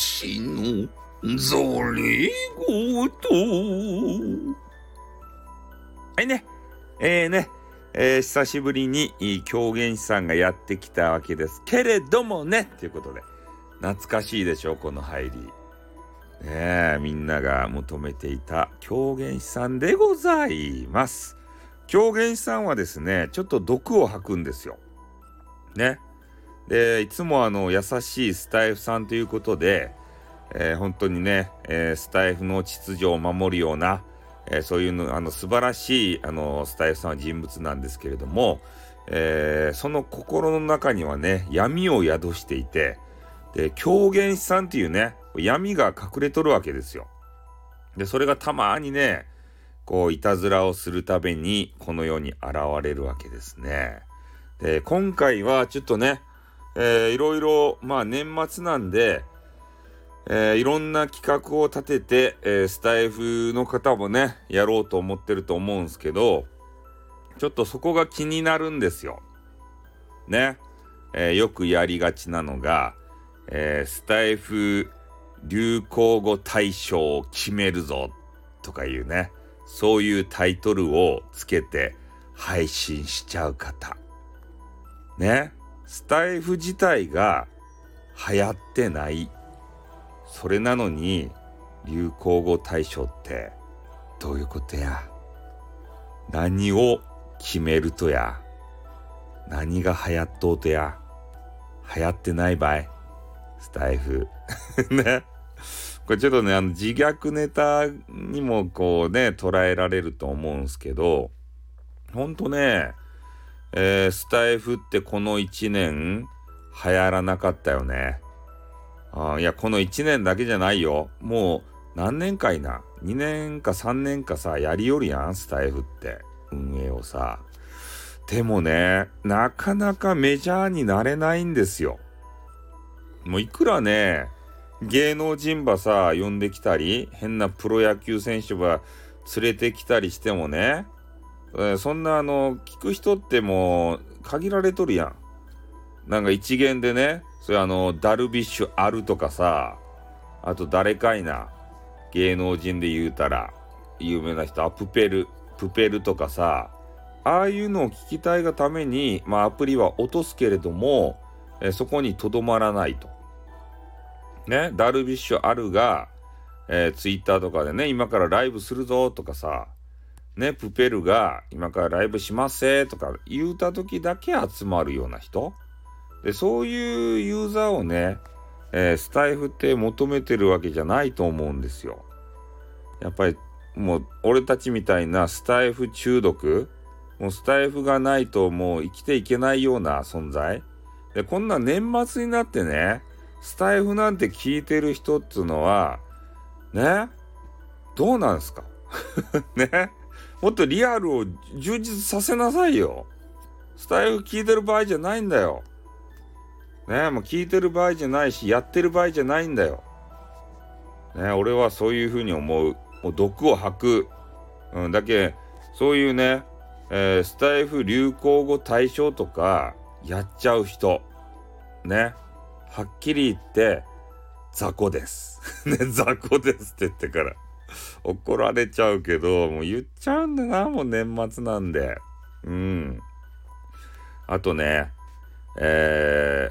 しのぞれごと。はいね。えー、ね。えー、久しぶりに狂言師さんがやってきたわけですけれどもねということで懐かしいでしょこの入り。ねえみんなが求めていた狂言師さんでございます。狂言師さんはですねちょっと毒を吐くんですよ。ね。でいつもあの優しいスタイフさんということで、えー、本当にね、えー、スタイフの秩序を守るようなえー、そういうのあの素晴らしいあのスタイフさんは人物なんですけれども、え、その心の中にはね闇を宿していてで狂言師さんっていうね闇が隠れとるわけですよ。でそれがたまにねこういたずらをするためにこの世に現れるわけですね。で今回はちょっとね、えー、いろいろまあ年末なんでえー、いろんな企画を立てて、えー、スタイフの方もね、やろうと思ってると思うんですけど、ちょっとそこが気になるんですよ。ね。えー、よくやりがちなのが、えスタイフ流行語大賞を決めるぞとかいうね、そういうタイトルをつけて配信しちゃう方。ね。スタイフ自体が流行ってない。それなのに流行語大賞ってどういうことや。何を決めるとや。何が流行っとうとや。流行ってない場合スタイフ。ね。これちょっとねあの自虐ネタにもこうね捉えられると思うんすけどほんとねえー、スタイフってこの1年流行らなかったよね。あいや、この1年だけじゃないよ。もう何年かいな。2年か3年かさ、やりよるやん、スタイフって。運営をさ。でもね、なかなかメジャーになれないんですよ。もういくらね、芸能人ばさ、呼んできたり、変なプロ野球選手ば連れてきたりしてもね、そんなあの、聞く人ってもう限られとるやん。なんか一元でね、それあの、ダルビッシュあるとかさ、あと誰かいな、芸能人で言うたら、有名な人、アプペル、プペルとかさ、ああいうのを聞きたいがために、まあアプリは落とすけれども、えそこにとどまらないと。ね、ダルビッシュあるが、えー、ツイッターとかでね、今からライブするぞとかさ、ね、プペルが今からライブしますせとか言うた時だけ集まるような人。でそういうユーザーをね、えー、スタイフって求めてるわけじゃないと思うんですよ。やっぱりもう俺たちみたいなスタイフ中毒もうスタイフがないともう生きていけないような存在。でこんな年末になってねスタイフなんて聞いてる人っつうのはねどうなんすか？ね。もっとリアルを充実させなさいよ。スタイフ聞いてる場合じゃないんだよ。ねえもう聞いてる場合じゃないし、やってる場合じゃないんだよ。ねえ俺はそういうふうに思う。もう毒を吐く。うん、だけ、そういうね、えー、スタイフ流行語大賞とかやっちゃう人。ね。はっきり言って、雑魚です。ね、雑魚ですって言ってから怒られちゃうけど、もう言っちゃうんだな、もう年末なんで。うん。あとね、え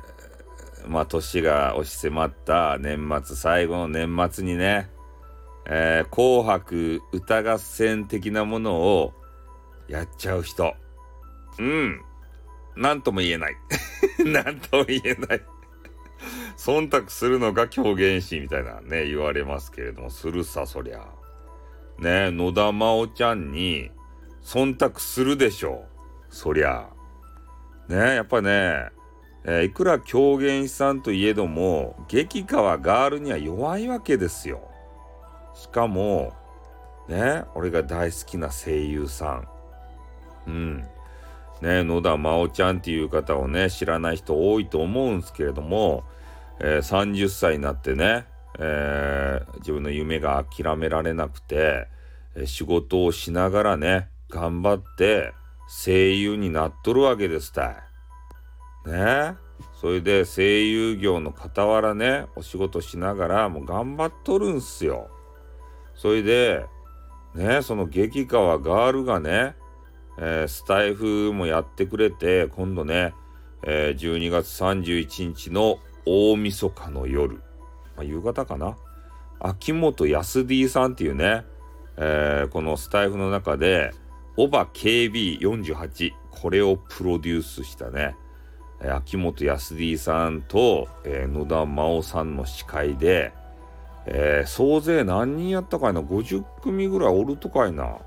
ー、まあ、年が押し迫った年末、最後の年末にね、えー、紅白歌合戦的なものをやっちゃう人。うん。なんとも言えない。なんとも言えない。忖度するのが狂言師みたいなね、言われますけれども、するさ、そりゃ。ね野田真央ちゃんに忖度するでしょう。そりゃ。ねやっぱね、えー、いくら狂言師さんといえども激川ガールには弱いわけですよ。しかもね俺が大好きな声優さん。うん。ね野田真央ちゃんっていう方をね知らない人多いと思うんですけれども、えー、30歳になってね、えー、自分の夢が諦められなくて、仕事をしながらね頑張って声優になっとるわけですたい。ね？それで声優業の傍らねお仕事しながらもう頑張っとるんすよ。それでねその激川ガールがね、えー、スタイフもやってくれて今度ね、えー、12月31日の大晦日の夜、まあ、夕方かな？秋元康 D さんっていうね、えー、このスタイフの中でオバ KB48 これをプロデュースしたねえ秋元康 D さんと、えー、野田真央さんの司会で、えー、総勢何人やったかいな？50組ぐらいおるとかいな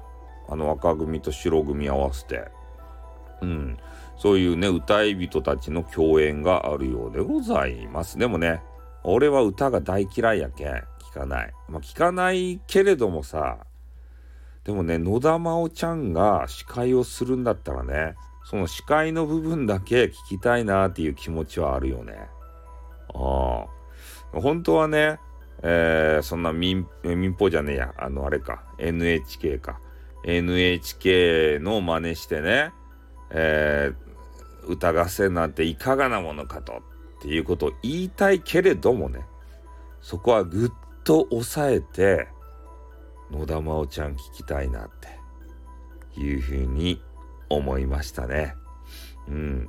あの赤組と白組合わせて。うん。そういうね歌い人たちの共演があるようでございます。でもね俺は歌が大嫌いやけん聞かないまあ聞かないけれどもさでもね野田真央ちゃんが司会をするんだったらねその視界の部分だけ聞きたいなっていう気持ちはあるよね。ああ。本当はね、えー、そんな民民放じゃねえや、あのあれか、NHK か。NHK の真似してね、えー、歌合戦なんていかがなものかとっていうことを言いたいけれどもね、そこはぐっと抑えて、野田真央ちゃん聞きたいなっていうふうに思いましたね。うん。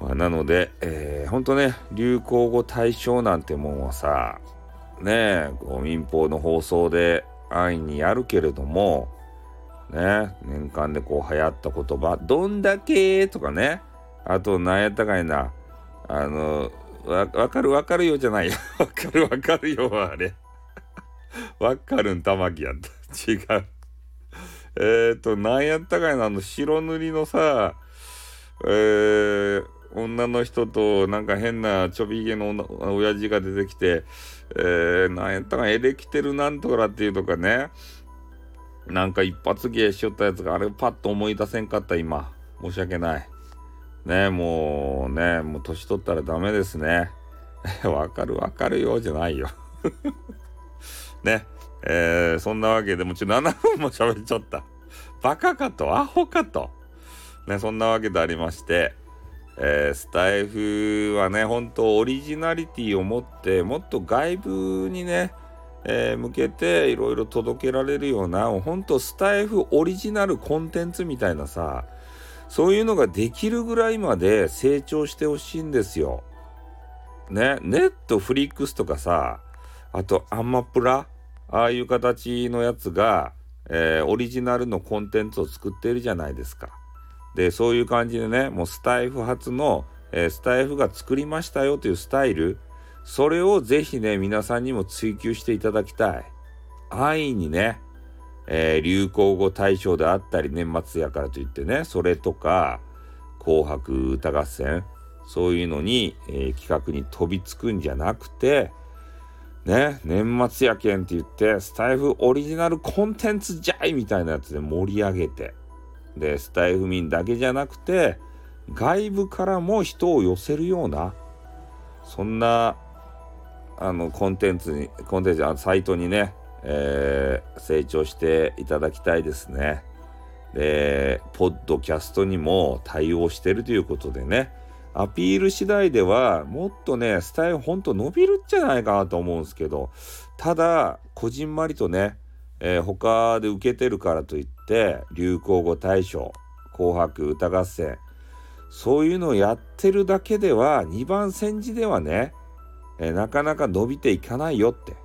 まあ、なので、えー、ほんとね、流行語大賞なんてもんはさ、ねえ、こう民放の放送で安易にやるけれども、ね、年間でこう流行った言葉、どんだけ？とかね、あと何やったかいな、あの、わかるわかるよじゃないよ。わかるわかるよあれ。わかるん玉木やった。違う。えっ、と、なんやったかいな、あの、白塗りのさ、えー、女の人と、なんか変なちょびひげの親父が出てきて、えー、なんやったかエレキテルなんとかっていうとかね、なんか一発芸しよったやつがあれパッと思い出せんかった今。申し訳ない。ねもうね、もう年取ったらダメですね。わかるわかるよじゃないよ ね。えー、そんなわけでもちろん7分も喋っちゃった。バカかと、アホかと。ね、そんなわけでありまして、えー、スタイフはね、本当オリジナリティを持って、もっと外部にね、えー、向けていろいろ届けられるような、本当スタイフオリジナルコンテンツみたいなさ、そういうのができるぐらいまで成長してほしいんですよ。ね、ネットフリックスとかさ、あとアンマプラああいう形のやつが、えー、オリジナルのコンテンツを作ってるじゃないですか。で、そういう感じでね、もうスタイフ初の、えー、スタイフが作りましたよというスタイル、それをぜひね、皆さんにも追求していただきたい。安易にね、えー、流行語大賞であったり、年末やからといってね、それとか、紅白歌合戦、そういうのに、えー、企画に飛びつくんじゃなくて、ね、年末やけんって言って、スタイフオリジナルコンテンツじゃいみたいなやつで盛り上げて、で、スタイフ民だけじゃなくて、外部からも人を寄せるような、そんな、あの、コンテンツに、コンテンツ、あのサイトにね、え、成長していただきたいですね。で、ポッドキャストにも対応してるということでね、アピール次第ではもっとね、スタイルほんと伸びるんじゃないかなと思うんですけど、ただ、こじんまりとね、えー、他で受けてるからといって、流行語大賞、紅白歌合戦、そういうのをやってるだけでは、2番煎じではね、えー、なかなか伸びていかないよって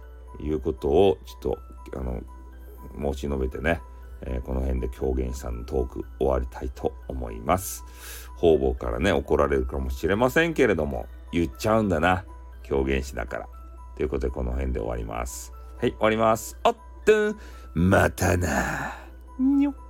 いうことを、ちょっと、あの、申し述べてね、えー、この辺で狂言師さんのトーク終わりたいと思います。方々からね、怒られるかもしれませんけれども、言っちゃうんだな。狂言師だから。ということで、この辺で終わります。はい、終わります。おっと、またな。にょっ。